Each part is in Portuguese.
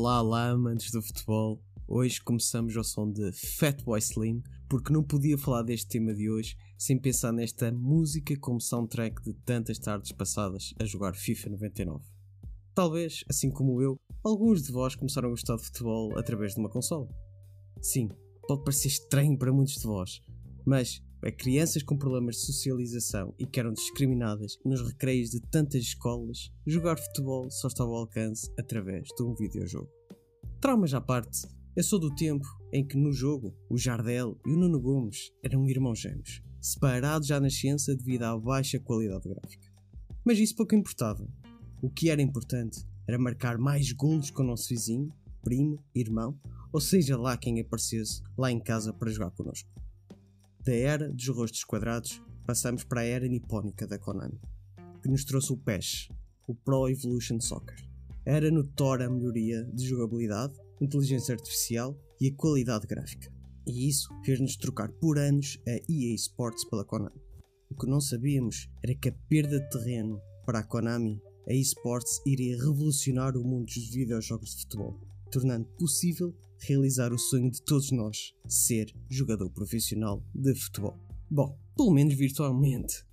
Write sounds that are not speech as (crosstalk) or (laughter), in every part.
Olá, olá, amantes do futebol. Hoje começamos ao som de Fatboy Slim, porque não podia falar deste tema de hoje sem pensar nesta música como soundtrack de tantas tardes passadas a jogar FIFA 99. Talvez, assim como eu, alguns de vós começaram a gostar de futebol através de uma consola. Sim, pode parecer estranho para muitos de vós, mas para crianças com problemas de socialização e que eram discriminadas nos recreios de tantas escolas, jogar futebol só estava ao alcance através de um videojogo. Traumas à parte, eu sou do tempo em que no jogo o Jardel e o Nuno Gomes eram irmãos gêmeos, separados já na ciência devido à baixa qualidade gráfica. Mas isso pouco importava. O que era importante era marcar mais golos com o nosso vizinho, primo, irmão, ou seja lá quem aparecesse lá em casa para jogar connosco. Da era dos rostos quadrados, passamos para a era nipónica da Konami, que nos trouxe o PES, o Pro Evolution Soccer. Era notória a melhoria de jogabilidade, inteligência artificial e a qualidade gráfica. E isso fez-nos trocar por anos a EA Sports pela Konami. O que não sabíamos era que a perda de terreno para a Konami, a eSports iria revolucionar o mundo dos videojogos de futebol, tornando possível realizar o sonho de todos nós, ser jogador profissional de futebol. Bom, pelo menos virtualmente.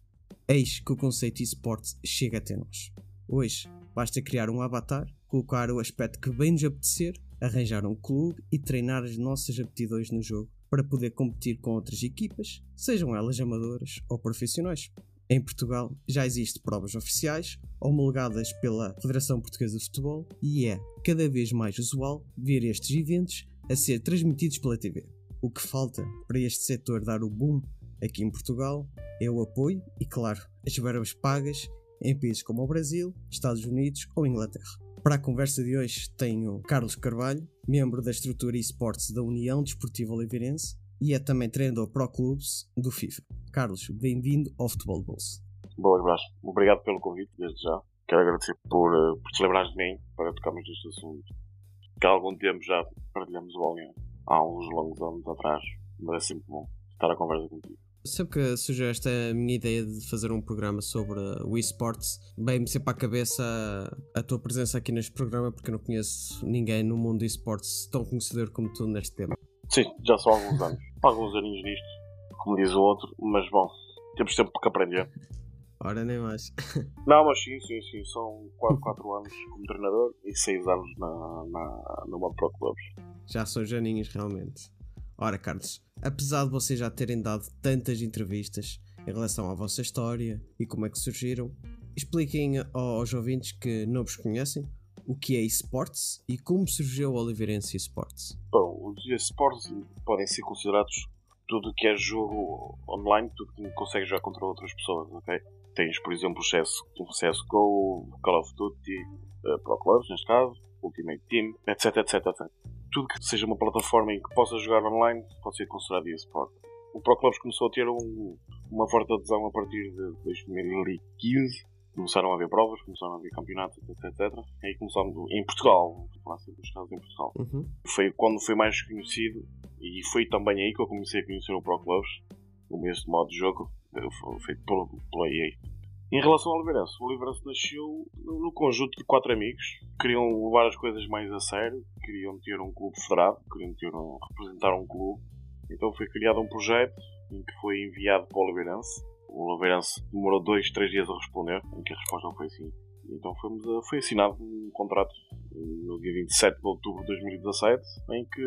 Eis que o conceito eSports chega até nós. Hoje, basta criar um avatar, colocar o aspecto que bem nos apetecer, arranjar um clube e treinar as nossas aptidões no jogo para poder competir com outras equipas, sejam elas amadoras ou profissionais. Em Portugal já existem provas oficiais homologadas pela Federação Portuguesa de Futebol e é cada vez mais usual ver estes eventos a ser transmitidos pela TV. O que falta para este setor dar o boom aqui em Portugal é o apoio e, claro, as verbas pagas em países como o Brasil, Estados Unidos ou Inglaterra. Para a conversa de hoje tenho Carlos Carvalho, membro da estrutura eSports da União Desportiva Oliveirense e é também treinador Pro Clubes do FIFA. Carlos, bem-vindo ao Futebol de Bolso. Boas, Brás. Obrigado pelo convite, desde já. Quero agradecer por, eh, por te lembrares de mim para tocarmos neste assunto. Que há algum tempo já partilhamos o bolinho, há uns longos anos atrás, mas é sempre bom estar a conversa contigo. Sempre que surgiu esta minha ideia de fazer um programa sobre o eSports, veio-me sempre à cabeça a, a tua presença aqui neste programa, porque eu não conheço ninguém no mundo do eSports tão conhecedor como tu neste tema. Sim, já são alguns anos. Alguns aninhos nisto, como diz o outro, mas bom, temos tempo que aprender. Ora, nem mais. (laughs) Não, mas sim, sim, sim. São quase 4 anos como treinador e 6 anos na, na, no modo Pro Clubs. Já são janinhos, realmente. Ora, Carlos, apesar de vocês já terem dado tantas entrevistas em relação à vossa história e como é que surgiram, expliquem aos ouvintes que não vos conhecem o que é eSports e como surgiu o Oliveirense eSports. Bom, os esportes podem ser considerados tudo que é jogo online, tudo que consegue jogar contra outras pessoas, ok? Tens, por exemplo, o CS, o CSGO, Call of Duty, uh, Pro Clubs, neste caso, Ultimate Team, etc, etc, etc. Tudo que seja uma plataforma em que possa jogar online pode ser considerado eSport. O Pro Clubs começou a ter um, uma forte adesão a partir de 2015. Começaram a haver provas, começaram a haver campeonatos, etc. etc. E aí começámos em Portugal, dos casos em Portugal. Uhum. Foi quando foi mais conhecido e foi também aí que eu comecei a conhecer o Pro Clubs, o este modo de jogo feito pelo, pela EA. Em relação ao Oliveirense, o Oliveirense nasceu no, conjunto de quatro amigos que queriam levar as coisas mais a sério, queriam ter um clube federado, queriam ter um, representar um clube. Então foi criado um projeto em que foi enviado para o Oliveirense. O Oliveirense demorou dois, três dias a responder, em que a resposta foi sim. Então fomos a- foi assinado um contrato no dia 27 de outubro de 2017, em que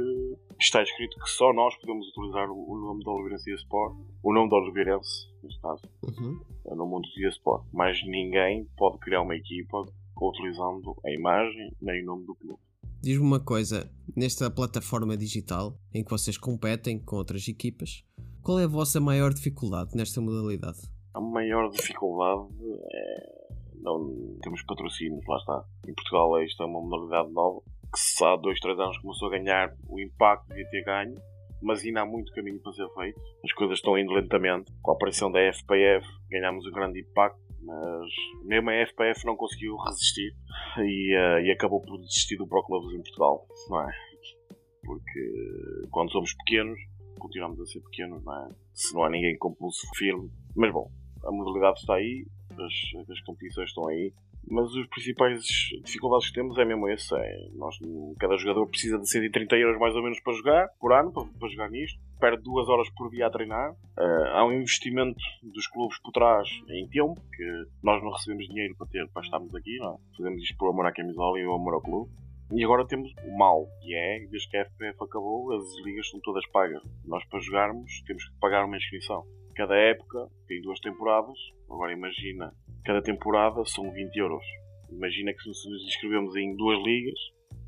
está escrito que só nós podemos utilizar o nome da Oliveirense Sport, o nome da Oliveirense, neste caso, Uhum. no mundo do eSport. Mas ninguém pode criar uma equipa utilizando a imagem nem o nome do clube. Diz-me uma coisa, nesta plataforma digital em que vocês competem com outras equipas, qual é a vossa maior dificuldade nesta modalidade? A maior dificuldade é. Não temos patrocínios, lá está. Em Portugal esta é uma modalidade nova que se há dois, três anos começou a ganhar o impacto de ter ganho, mas ainda há muito caminho para ser feito. As coisas estão indo lentamente. Com a aparição da FPF ganhámos um grande impacto, mas mesmo a FPF não conseguiu resistir e, eh, e acabou por desistir do Pro Clubs em Portugal, não é? Porque quando somos pequenos, continuamos a ser pequenos, não é? Se não há ninguém com pulso firme. Mas bom, a modalidade está aí, as, as competições estão aí, mas os principais dificuldades que temos é mesmo esse. É, nós, cada jogador precisa de 130 euros mais ou menos para jogar, por ano, para, para jogar nisto. Perde duas horas por dia a treinar. Ah, há um investimento dos clubes por trás em tempo, que nós não recebemos dinheiro para, ter, para estarmos aqui, não é? Fazemos isto por amor à camisola e o amor ao clube. E agora temos o mal, que é, desde que a FPF acabou, as ligas são todas pagas. Nós, para jogarmos, temos que pagar uma inscrição. Cada época tem duas temporadas. Agora imagina, cada temporada são 20 euros. Imagina que se nos inscrevemos em duas ligas,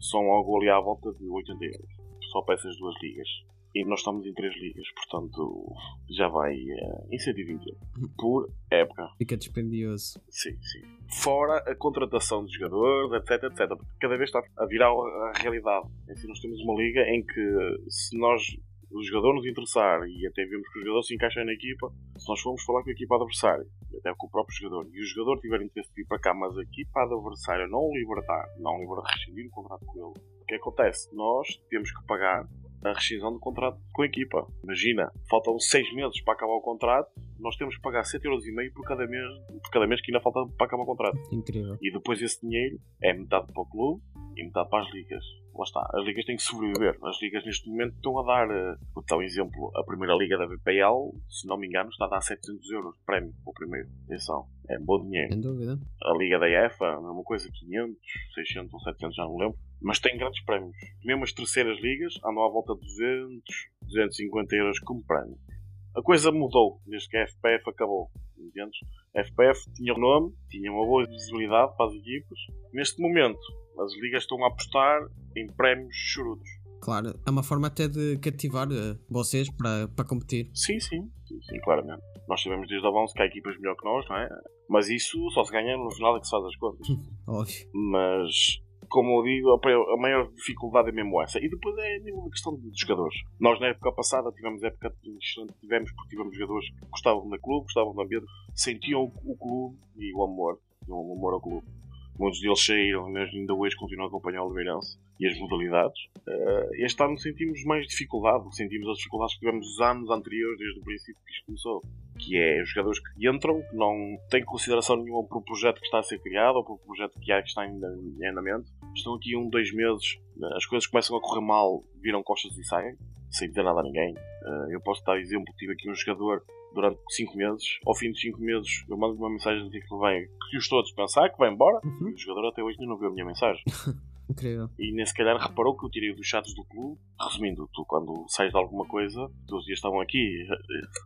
são algo ali à volta de 80 euros. Só para essas duas ligas. E nós estamos em três ligas, portanto já vai eh, em 120 euros por época. Fica dispendioso. Sim, sim. Fora a contratação de jogadores, etc, etc. Porque cada vez está a virar a realidade. É Assim, nós temos uma liga em que se nós o jogador nos interessar e até vemos que o jogador se encaixa na equipa, se nós formos falar com a equipa adversária, até com o próprio jogador, e o jogador tiver interesse de vir para cá, mas a equipa adversária não o libertar, não o libertar, rescindir o contrato com ele, o que acontece? Nós temos que pagar a rescisão do contrato com a equipa. Imagina, faltam seis meses para acabar o contrato, nós temos que pagar 7,5€ por cada mês, por cada mês que ainda falta para acabar o contrato. Incrível. E depois esse dinheiro é metade para o clube e metade para as ligas. Lá está, as ligas têm que sobreviver. As ligas neste momento estão a dar, eh, vou dar um exemplo, a primeira liga da BPL, se não me engano, está a dar 700 euros de prémio para o primeiro. Atenção, é bom dinheiro. Sem dúvida. A liga da EFA, a mesma coisa, 500, 600 ou 700, já não lembro. Mas tem grandes prémios. Mesmo as terceiras ligas andam à volta de 200, 250 euros como prémio. A coisa mudou desde que a FPF acabou. Entendes? A FPF tinha nome, tinha uma boa visibilidade para as equipas. Neste momento, as ligas estão a apostar em prémios chorudos. Claro, é uma forma até de cativar eh, vocês para, para competir. Sim, sim, sim, sim, claramente. Nós sabemos desde o avanço que há equipas melhor que nós, não é? Mas isso só se ganha no final é que se faz as contas. (laughs) Óbvio. mas como eu digo, a maior dificuldade é mesmo essa. E depois é mesmo a questão de jogadores. Nós na época passada tivemos época excelente, tivemos porque tivemos jogadores que gostavam do clube, gostavam do ambiente, sentiam o, clube e o amor, o amor ao clube. Muitos deles saíram, mas ainda hoje continuam a acompanhar o Oliveirense e as modalidades. Eh, este ano sentimos mais dificuldade, sentimos as dificuldades que tivemos os anos anteriores, desde o princípio que isto começou. Que é os jogadores que entram, que não têm consideração nenhuma para o projeto que está a ser criado ou para o projeto que há que está em andamento. Estão aqui um, dois meses, eh, as coisas começam a correr mal, viram costas e saem, sem dizer nada a ninguém. Eh, eu posso dar exemplo, tive aqui um jogador durante 5 meses, ao fim de 5 meses eu mando uma mensagem de que ele vem, que eu estou a dispensar, que vai embora, Uhum. o jogador até hoje ainda não viu a minha mensagem. (laughs) Incrível. E nem se calhar reparou que eu tirei dos chatos do clube. Resumindo, tu quando sais de alguma coisa, os teus dias estavam aqui.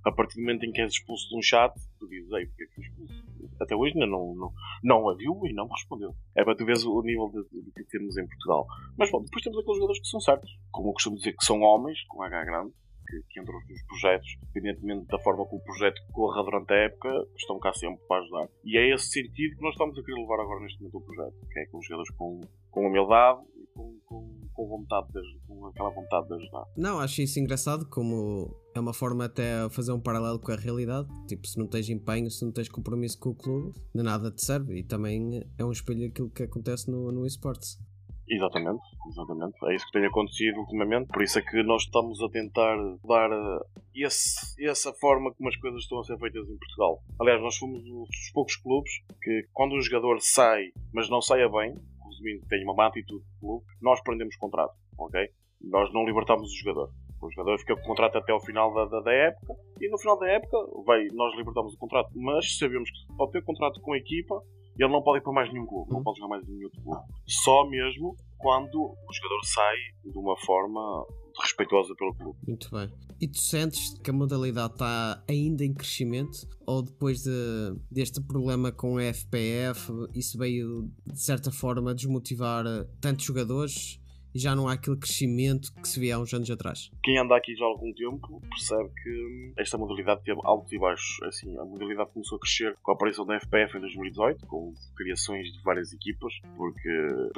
A partir do momento em que és expulso de um chat, tu dizes, ei, porque é que fui expulso? Até hoje ainda não, não, não a viu e não respondeu. É para tu veres o nível de que temos em Portugal. Mas bom, depois temos aqueles jogadores que são certos. Como eu costumo dizer, que são homens, com H grande, que, que entram nos projetos, independentemente da forma como o projeto corra durante a época, estão cá sempre para ajudar. E é esse sentido que nós estamos a querer levar agora neste momento o projeto, que é com os jogadores com, com humildade e com, com, com vontade de, com aquela vontade de ajudar. Não, acho isso engraçado, como é uma forma até a fazer um paralelo com a realidade. Tipo, se não tens empenho, se não tens compromisso com o clube, de nada te serve. E também é um espelho daquilo que acontece no, no esportes. Exatamente, exatamente. É isso que tem acontecido ultimamente. Por isso é que nós estamos a tentar dar eh, esse- essa forma como as coisas estão a ser feitas em Portugal. Aliás, nós fomos um dos poucos clubes que, quando um jogador sai, mas não saia bem, resumindo, tem uma má atitude do clube, nós prendemos contrato, ok? Nós não libertamos o jogador. O jogador fica com o contrato até ao final da, da, da época e no final da época vai, nós libertamos o contrato. Mas sabemos que pode ter contrato com a equipa ele não pode ir para mais nenhum clube, não pode jogar mais em nenhum outro clube. Só mesmo quando o jogador sai de uma forma respeitosa pelo clube. Muito bem. E tu sentes que a modalidade está ainda em crescimento? Ou depois de- deste problema com a FPF, isso veio de certa forma desmotivar eh, tantos jogadores e já não há aquele crescimento que se via há uns anos atrás? Quem anda aqui já há algum tempo percebe que esta modalidade teve altos e baixos. Assim, a modalidade começou a crescer com a aparição da FPF em 2018, com criações de várias equipas, porque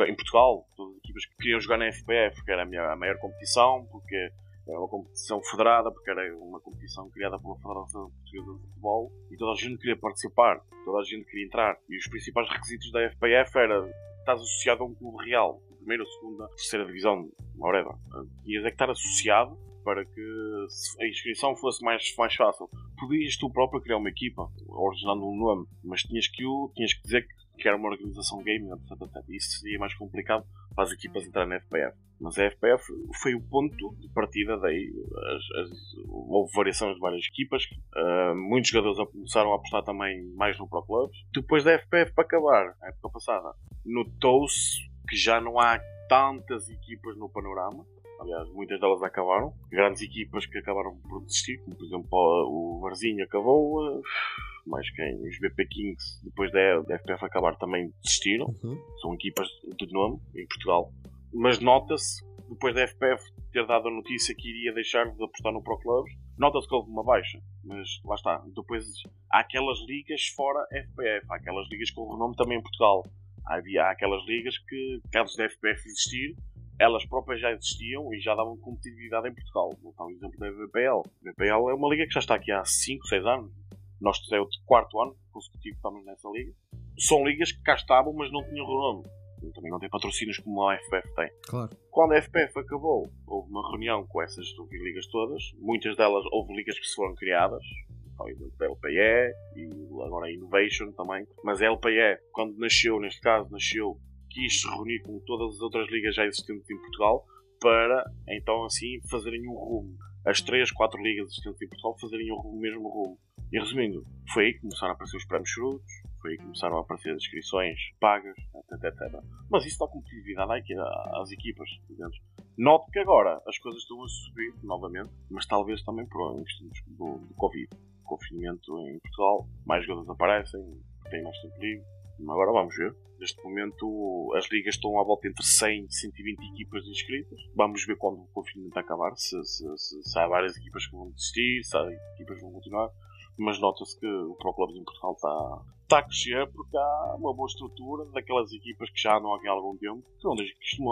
em Portugal todas as equipas que queriam jogar na FPF, que era a, minha- a maior competição, porque era uma competição federada, porque era uma competição criada pela Federação Portuguesa de Futebol, e toda a gente queria participar, toda a gente queria entrar. E os principais requisitos da FPF era estás associado a um clube real, primeira, segunda, terceira divisão, whatever. Ias é que estar associado para que a inscrição fosse mais, mais fácil. Podias tu próprio criar uma equipa, originando um nome, mas tinhas que, o, tinhas que dizer que era uma organização gaming, etc, etc. Isso seria mais complicado para as equipas entrarem na FPF. Mas a FPF foi o ponto de partida daí. As- as- houve variações de várias equipas. ah, muitos jogadores começaram a apostar também mais no Pro Clubs. Depois da FPF para acabar, a época passada, notou-se que já não há tantas equipas no panorama. Aliás, muitas delas acabaram. Grandes equipas que acabaram por desistir, como por exemplo o Varzinho acabou, eh, mais quem? Os BP Kings, depois da da FPF acabar, também desistiram. Uhum. São equipas de nome em Portugal. Mas nota-se, depois da FPF ter dado a notícia que iria deixar de apostar no Pro Clubs, nota-se que houve uma baixa. Mas lá está. Depois há aquelas ligas fora FPF, há aquelas ligas com renome também em Portugal. Havia aquelas ligas que, caso da FPF existir, elas próprias já existiam e já davam competitividade em Portugal. Vou dar um exemplo da VPL. A VPL é uma liga que já está aqui há 5, 6 anos. Nós é o quarto ano consecutivo que estamos nessa liga. São ligas que cá estavam, mas não tinham renome. Também não têm patrocínios como a FPF tem. Claro. Quando a FPF acabou, houve uma reunião com essas ligas todas. Muitas delas houve ligas que se foram criadas. Ao da LPE e agora a Innovation também. Mas a LPE, quando nasceu, neste caso, nasceu, quis se reunir com todas as outras ligas já existentes em Portugal para então assim fazerem um rumo. As três, quatro ligas existentes em Portugal fazerem o mesmo rumo. E resumindo, foi aí que começaram a aparecer os prémios frutos, foi aí que começaram a aparecer as inscrições pagas, etc, etc. Mas isso dá competitividade às equipas, entendes? Noto que agora as coisas estão a subir novamente, mas talvez também por questões do, do Covid. Confinamento em Portugal, mais jogadores aparecem, têm mais tempo livre. Agora vamos ver. Neste momento as ligas estão à volta entre 100 e 120 equipas inscritas. Vamos ver quando o confinamento acabar, se, se, se, se há várias equipas que vão desistir, se há equipas que vão continuar. Mas nota-se que o Pro Clubs em Portugal está, está a crescer porque há uma boa estrutura daquelas equipas que já andam aqui há algum tempo, que não deixam que isto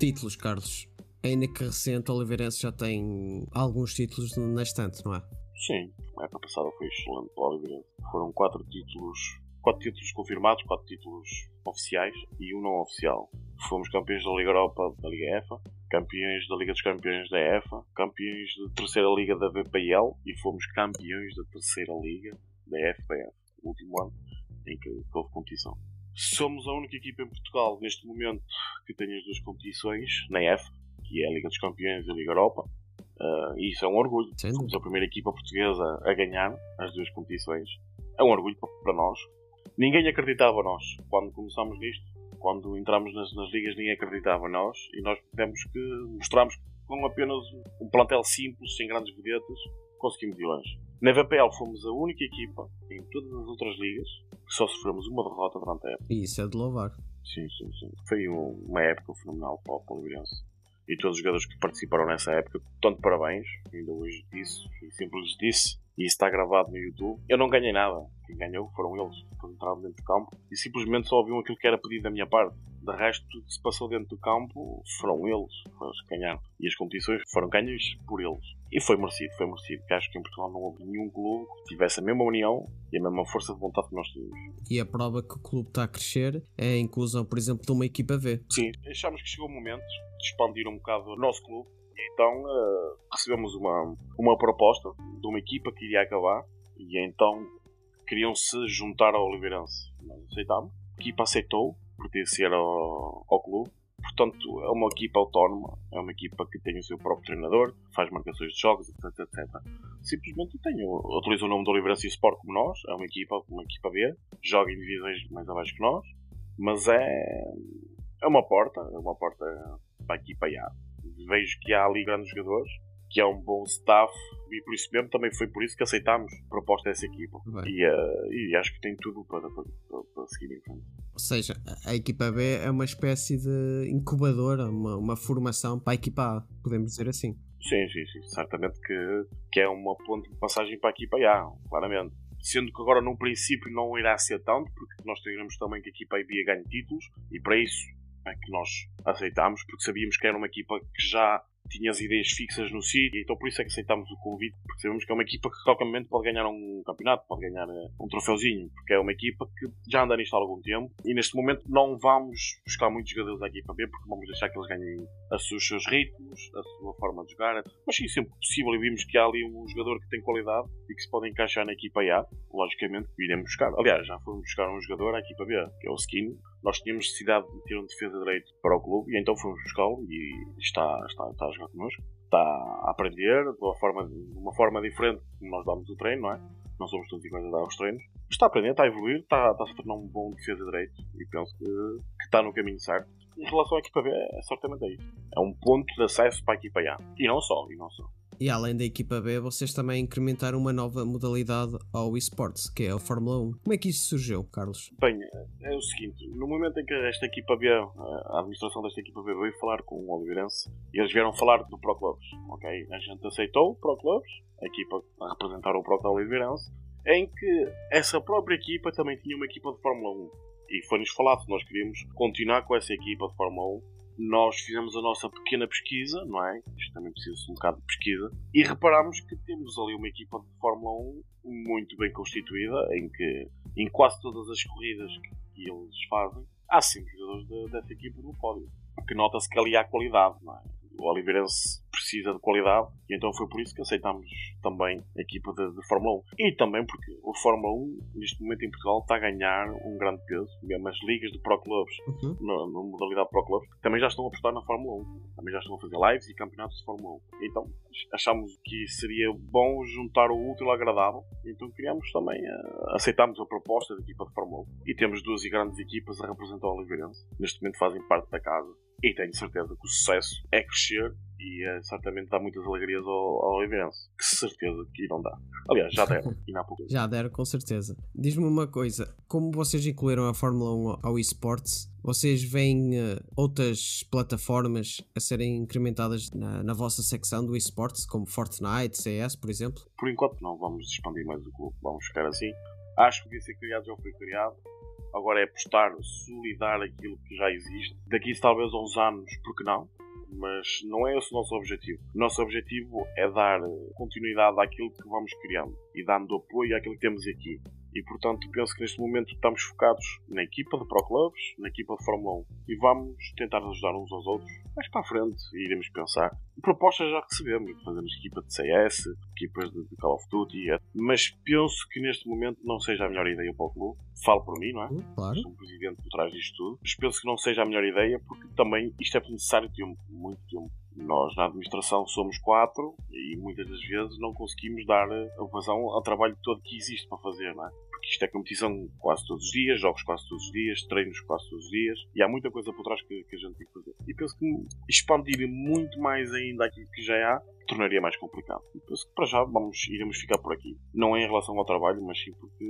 Títulos, Carlos. Ainda que recente, Oliveirense já tem alguns títulos na estante, não é? Sim, a época passada foi excelente para o Oliveirense. Foram quatro títulos, quatro títulos confirmados, quatro títulos oficiais e um não oficial. Fomos campeões da Liga Europa da Liga EFA, campeões da Liga dos Campeões da EFA, campeões da terceira Liga da VPL e fomos campeões da terceira Liga da FPF, o último ano em que houve competição. Somos a única equipa em Portugal neste momento que tem as duas competições na F, que é a Liga dos Campeões e a Liga Europa. Ah, e isso é um orgulho. Fomos dúvida. a primeira equipa portuguesa a ganhar as duas competições. É um orgulho pa- para nós. Ninguém acreditava nós quando começámos nisto. Quando entramos nas, nas ligas, ninguém acreditava nós. E nós tivemos que mostrarmos que com apenas um plantel simples, sem grandes vedetas, conseguimos ir longe. Na VPL fomos a única equipa em todas as outras ligas que só sofremos uma derrota durante a época. E isso é de louvar. Sim, sim, sim. Foi um- uma época fenomenal para o Polivirense. E todos os jogadores que participaram nessa época, tanto parabéns, ainda hoje disse, e sempre lhes disse, e isso está gravado no YouTube. Eu não ganhei nada. Quem ganhou foram eles, que entraram dentro do campo e simplesmente só ouviam aquilo que era pedido da minha parte. De resto, tudo que se passou dentro do campo foram eles, foram eles que ganharam. E as competições foram ganhas por eles. E foi merecido, foi merecido. Que acho que em Portugal não houve nenhum clube que tivesse a mesma união e a mesma força de vontade que nós tínhamos. E a prova que o clube está a crescer é a inclusão, por exemplo, de uma equipa V. Sim, achámos que chegou o momento de expandir um bocado o nosso clube. E então eh, recebemos uma, uma proposta de uma equipa que iria acabar e então queriam se juntar ao Oliveirense. Nós aceitámos. A equipa aceitou pertencer ao, ao clube. Portanto, é uma equipa autónoma, é uma equipa que tem o seu próprio treinador, faz marcações de jogos, etc, etc. Simplesmente tem, utiliza o nome do Oliveirense Sport como nós, é uma equipa, uma equipa B, joga em divisões mais abaixo que nós, mas é, é uma porta, é uma porta para a equipa A. Vejo que há ali grandes jogadores, que há um bom staff, e por isso mesmo também foi por isso que aceitámos a proposta dessa equipa. E, eh, e acho que tem tudo para, para, para- seguir em frente. Ou seja, a- equipa B é uma espécie de incubadora, uma, uma formação para a equipa A, podemos dizer assim. Sim, sim, sim. Certamente que, que é uma ponte de passagem para a equipa A, claramente. Sendo que agora, num princípio, não irá ser tanto, porque nós queremos também que a equipa A e B ganhe títulos, e para isso é que nós aceitámos, porque sabíamos que era uma equipa que já tinha as ideias fixas no sítio, então por isso é que aceitámos o convite, porque sabemos que é uma equipa que a qualquer momento pode ganhar um campeonato, pode ganhar eh, um troféuzinho, porque é uma equipa que já anda nisto há algum tempo, e neste momento não vamos buscar muitos jogadores da equipa B, porque vamos deixar que eles ganhem os seus ritmos, a sua forma de jogar, mas sim, sempre possível, e vimos que há ali um jogador que tem qualidade e que se pode encaixar na equipa A, logicamente iremos buscar. Aliás, já fomos buscar um jogador à equipa B, que é o Skin. Nós tínhamos necessidade de ter um defesa direito para o clube, e então fomos buscá-lo e está, está, está a jogar connosco. Está a aprender de uma forma, de uma forma diferente como nós damos o treino, não é? Não somos todos iguais a dar os treinos. Está a aprender, está a evoluir, está, está a se tornar um bom defesa direito e penso que, que está no caminho certo. Em relação à equipa B, é certamente é isso. É um ponto de acesso para a equipa A. E não só, e não só. E além da equipa B, vocês também incrementaram uma nova modalidade ao esportes, que é a Fórmula 1. Como é que isso surgiu, Carlos? Bem, é o seguinte, no momento em que esta equipa B, a administração desta equipa B veio falar com o Oliveirense, e eles vieram falar do Pro Clubs, ok? A gente aceitou o Pro Clubs, a equipa a representar o Pro Club Oliveirense, em que essa própria equipa também tinha uma equipa de Fórmula 1. E foi-nos falado que nós queríamos continuar com essa equipa de Fórmula 1. Nós fizemos a nossa pequena pesquisa, não é? Isto também precisa-se um bocado de pesquisa. E reparámos que temos ali uma equipa de Fórmula 1 muito bem constituída, em que em quase todas as corridas que, eles fazem, há cinco jogadores de- dessa equipa no pódio. Porque nota-se que ali há qualidade, não é? O Oliveirense precisa de qualidade e então foi por isso que aceitámos também a equipa de, de Fórmula 1. E também porque o Fórmula 1, neste momento em Portugal, está a ganhar um grande peso. Mesmo as ligas de Pro Clubs, Uhum. na, na modalidade Pro Clubs, também já estão a apostar na Fórmula 1. Também já estão a fazer lives e campeonatos de Fórmula 1. Então achámos que seria bom juntar o útil ao agradável. Então criámos também, a, aceitámos a proposta da equipa de Fórmula 1. E temos duas grandes equipas a representar o Oliveirense. Neste momento fazem parte da casa. E tenho certeza que o sucesso é crescer e é, certamente dá muitas alegrias ao, ao Oliveirense. Que certeza que irão dar. Aliás, já deram. (laughs) e não há pouco. Já deram, com certeza. Diz-me uma coisa: como vocês incluíram a Fórmula 1 ao esportes, vocês veem eh, outras plataformas a serem incrementadas na, na vossa secção do esportes, como Fortnite, CS, por exemplo? Por enquanto não vamos expandir mais o clube, vamos ficar assim. Acho que devia ser criado, já foi criado. Agora é apostar, solidar aquilo que já existe. Daqui talvez a uns anos, porque não? Mas não é esse o nosso objetivo. O nosso objetivo é dar continuidade àquilo que vamos criando e dando apoio àquilo que temos aqui. E portanto penso que neste momento estamos focados na equipa de Pro Clubs, na equipa de Fórmula 1 e vamos tentar ajudar uns aos outros. Mais para a frente iremos pensar. Propostas já recebemos, fazemos equipa de CS, equipas de, Call of Duty, mas penso que neste momento não seja a melhor ideia para o clube. Falo por mim, não é? Claro. Sou um presidente por trás disto tudo, mas penso que não seja a melhor ideia porque também isto é necessário tempo, muito tempo. Nós na administração somos quatro e muitas das vezes não conseguimos dar a vazão ao trabalho todo que existe para fazer, não é? Porque isto é competição quase todos os dias, jogos quase todos os dias, treinos quase todos os dias e há muita coisa por trás que, que a gente tem que fazer. E penso que expandir muito mais ainda aquilo que já há tornaria mais complicado. E penso que para já vamos, iremos ficar por aqui. Não é em relação ao trabalho, mas sim porque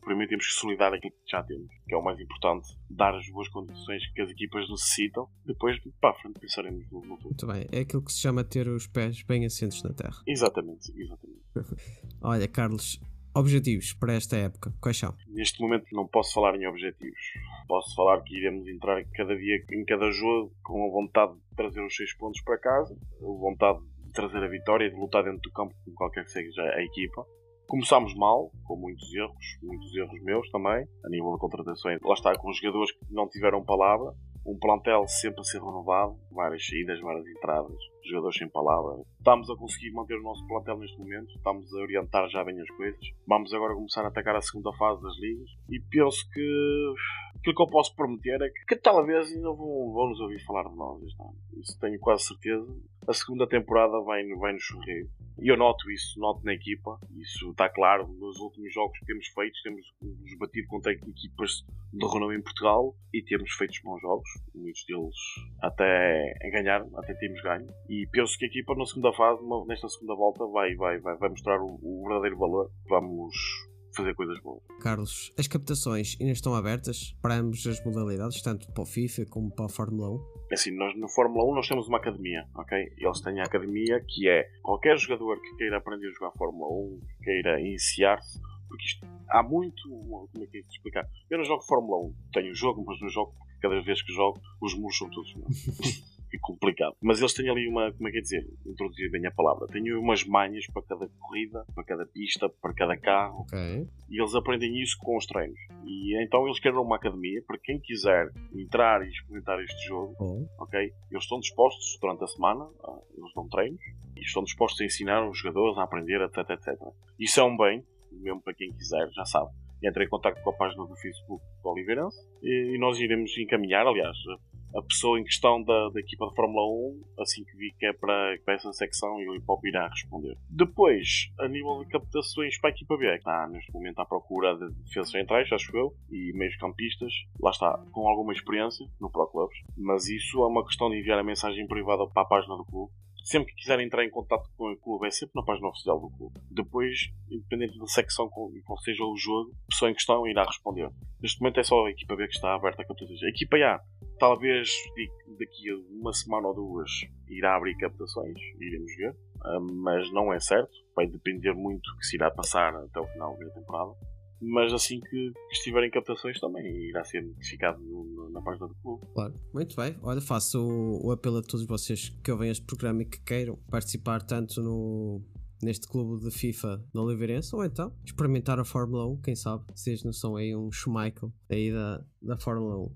primeiro temos que solidar aquilo que já temos, que é o mais importante, dar as boas condições que as equipas necessitam. Depois, para a frente, pensaremos no, no futuro. Muito bem, é aquilo que se chama ter os pés bem assentos na terra. Exatamente, exatamente. (laughs) Olha, Carlos, objetivos para esta época, quais são? Neste momento não posso falar em objetivos. Posso falar que iremos entrar cada dia em cada jogo com a vontade de trazer os seis pontos para casa, a vontade de trazer a vitória de lutar dentro do campo com qualquer que seja a equipa. Começámos mal, com muitos erros, muitos erros meus também, a nível de contratações. Lá está, com jogadores que não tiveram palavra, um plantel sempre a ser renovado, várias saídas, várias entradas, jogadores sem palavra. Estamos a conseguir manter o nosso plantel neste momento, estamos a orientar já bem as coisas. Vamos agora começar a atacar a segunda fase das ligas e penso que aquilo que eu posso prometer é que, que talvez ainda vão, vão nos ouvir falar de nós. Isso tenho quase certeza. A segunda temporada vai, vai nos sorrir. E eu noto isso, noto na equipa, isso está claro. Nos últimos jogos que temos feito, temos nos batido contra equipas de renome em Portugal e temos feito bons jogos, muitos deles até ganhar, até temos ganho. E penso que a equipa na segunda fase, nesta segunda volta, vai, vai, vai, vai mostrar o, o verdadeiro valor. Vamos fazer coisas boas. Carlos, as captações ainda estão abertas para ambas as modalidades, tanto para o FIFA como para a Fórmula 1? É Assim, nós no Fórmula 1 nós temos uma academia, ok? Eles têm a academia que é qualquer jogador que queira aprender a jogar Fórmula 1, que queira iniciar-se, porque isto há muito. Como é que é de explicar? Eu não jogo Fórmula 1, tenho o jogo, mas não jogo porque cada vez que jogo os muros são todos meus. (laughs) é complicado. Mas eles têm ali uma, como é que é dizer, introduzir bem a palavra, têm umas manhas para cada corrida, para cada pista, para cada carro, Ok. e eles aprendem isso com os treinos. E então eles criaram uma academia para quem quiser entrar e experimentar este jogo, ok? Eles estão dispostos durante a semana, ah, eles dão treinos, e estão dispostos a ensinar os jogadores a aprender, etc, etc. Isso é um bem, mesmo para quem quiser, já sabe. Entre em contato com a página do Facebook do Oliveirense e nós iremos encaminhar, aliás, a pessoa em questão da, da equipa de Fórmula 1, assim que vi que é para, para essa secção, e o irá responder. Depois, a nível de captações para a equipa B, que está neste momento à procura de defesas centrais, acho eu, e meios campistas, lá está, com alguma experiência no Pro Clubs, mas isso é uma questão de enviar a mensagem privada para a página do clube. Sempre que quiserem entrar em contato com o clube, é sempre na página oficial do clube. Depois, independente da secção com qual seja o jogo, a pessoa em questão irá responder. Neste momento é só a equipa B que está aberta a captações. A equipa A, talvez daqui a uma semana ou duas, irá abrir captações, iremos ver. Ah, mas não é certo. Vai depender muito do que se irá passar até o final da temporada. Mas assim que, que estiver em captações também irá ser notificado no- no- na página do clube. claro. Muito bem. Olha, faço o, o apelo a todos vocês que ouvem este programa e que queiram participar tanto no, neste clube de FIFA da Oliveirense ou então experimentar a Fórmula 1, quem sabe, vocês não são aí um Schumacher aí da, da Fórmula 1.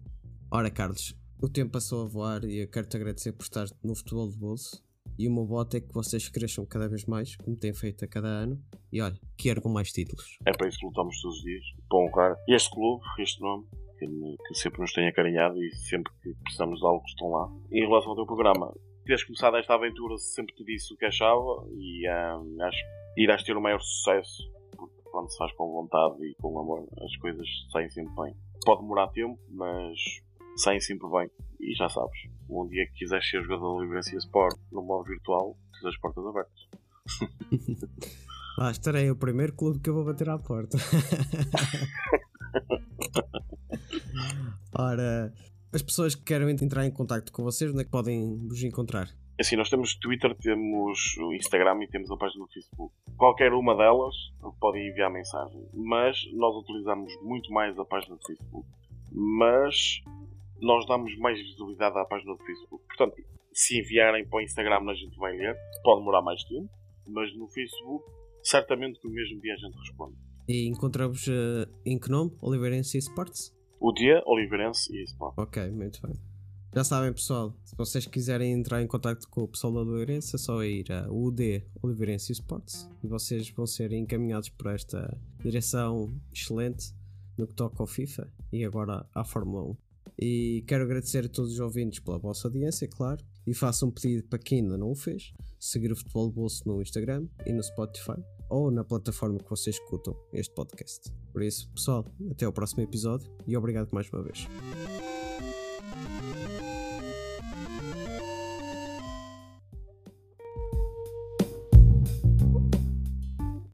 Ora, Carlos, o tempo passou a voar e eu quero-te agradecer por estar no futebol de bolso. E o meu voto é que vocês cresçam cada vez mais, como têm feito a cada ano. E olha, que ergam mais títulos. É para isso que lutamos todos os dias. Para honrar este clube, este nome, que, que sempre nos tem acarinhado e sempre que precisamos de algo estão lá. Em relação ao teu programa, teres começado esta aventura, sempre te disse o que achava e hum, acho que irás ter o maior sucesso. Porque quando se faz com vontade e com amor, as coisas saem sempre bem. Pode demorar tempo, mas saem sempre bem. E já sabes, um dia que quiseres ser jogador da Livrancia Sport no modo virtual, tens as portas abertas. (laughs) Lá estarei o primeiro clube que eu vou bater à porta. (laughs) Ora, as pessoas que querem entrar em contato com vocês, onde é que podem vos encontrar? Assim, nós temos Twitter, temos o Instagram e temos a página do Facebook. Qualquer uma delas podem enviar mensagem. Mas nós utilizamos muito mais a página do Facebook. Mas nós damos mais visibilidade à página do Facebook. Portanto, se enviarem para o Instagram a gente vai ler. Pode demorar mais tempo. Mas no Facebook, certamente que no mesmo dia a gente responde. E encontramos eh, em que nome? Oliveirense Sports? O dia, Oliveirense e Sport. Ok, muito bem. Já sabem, pessoal, se vocês quiserem entrar em contato com o pessoal da Oliveirense, é só ir a UD Oliveirense Sports e vocês vão ser encaminhados por esta direção excelente no que toca ao FIFA e agora à Fórmula 1. E quero agradecer a todos os ouvintes pela vossa audiência, claro, E faço um pedido para quem ainda não o fez: seguir o Futebol Bolso no Instagram e no Spotify ou na plataforma que vocês escutam este podcast. Por isso, pessoal, até ao próximo episódio e obrigado mais uma vez.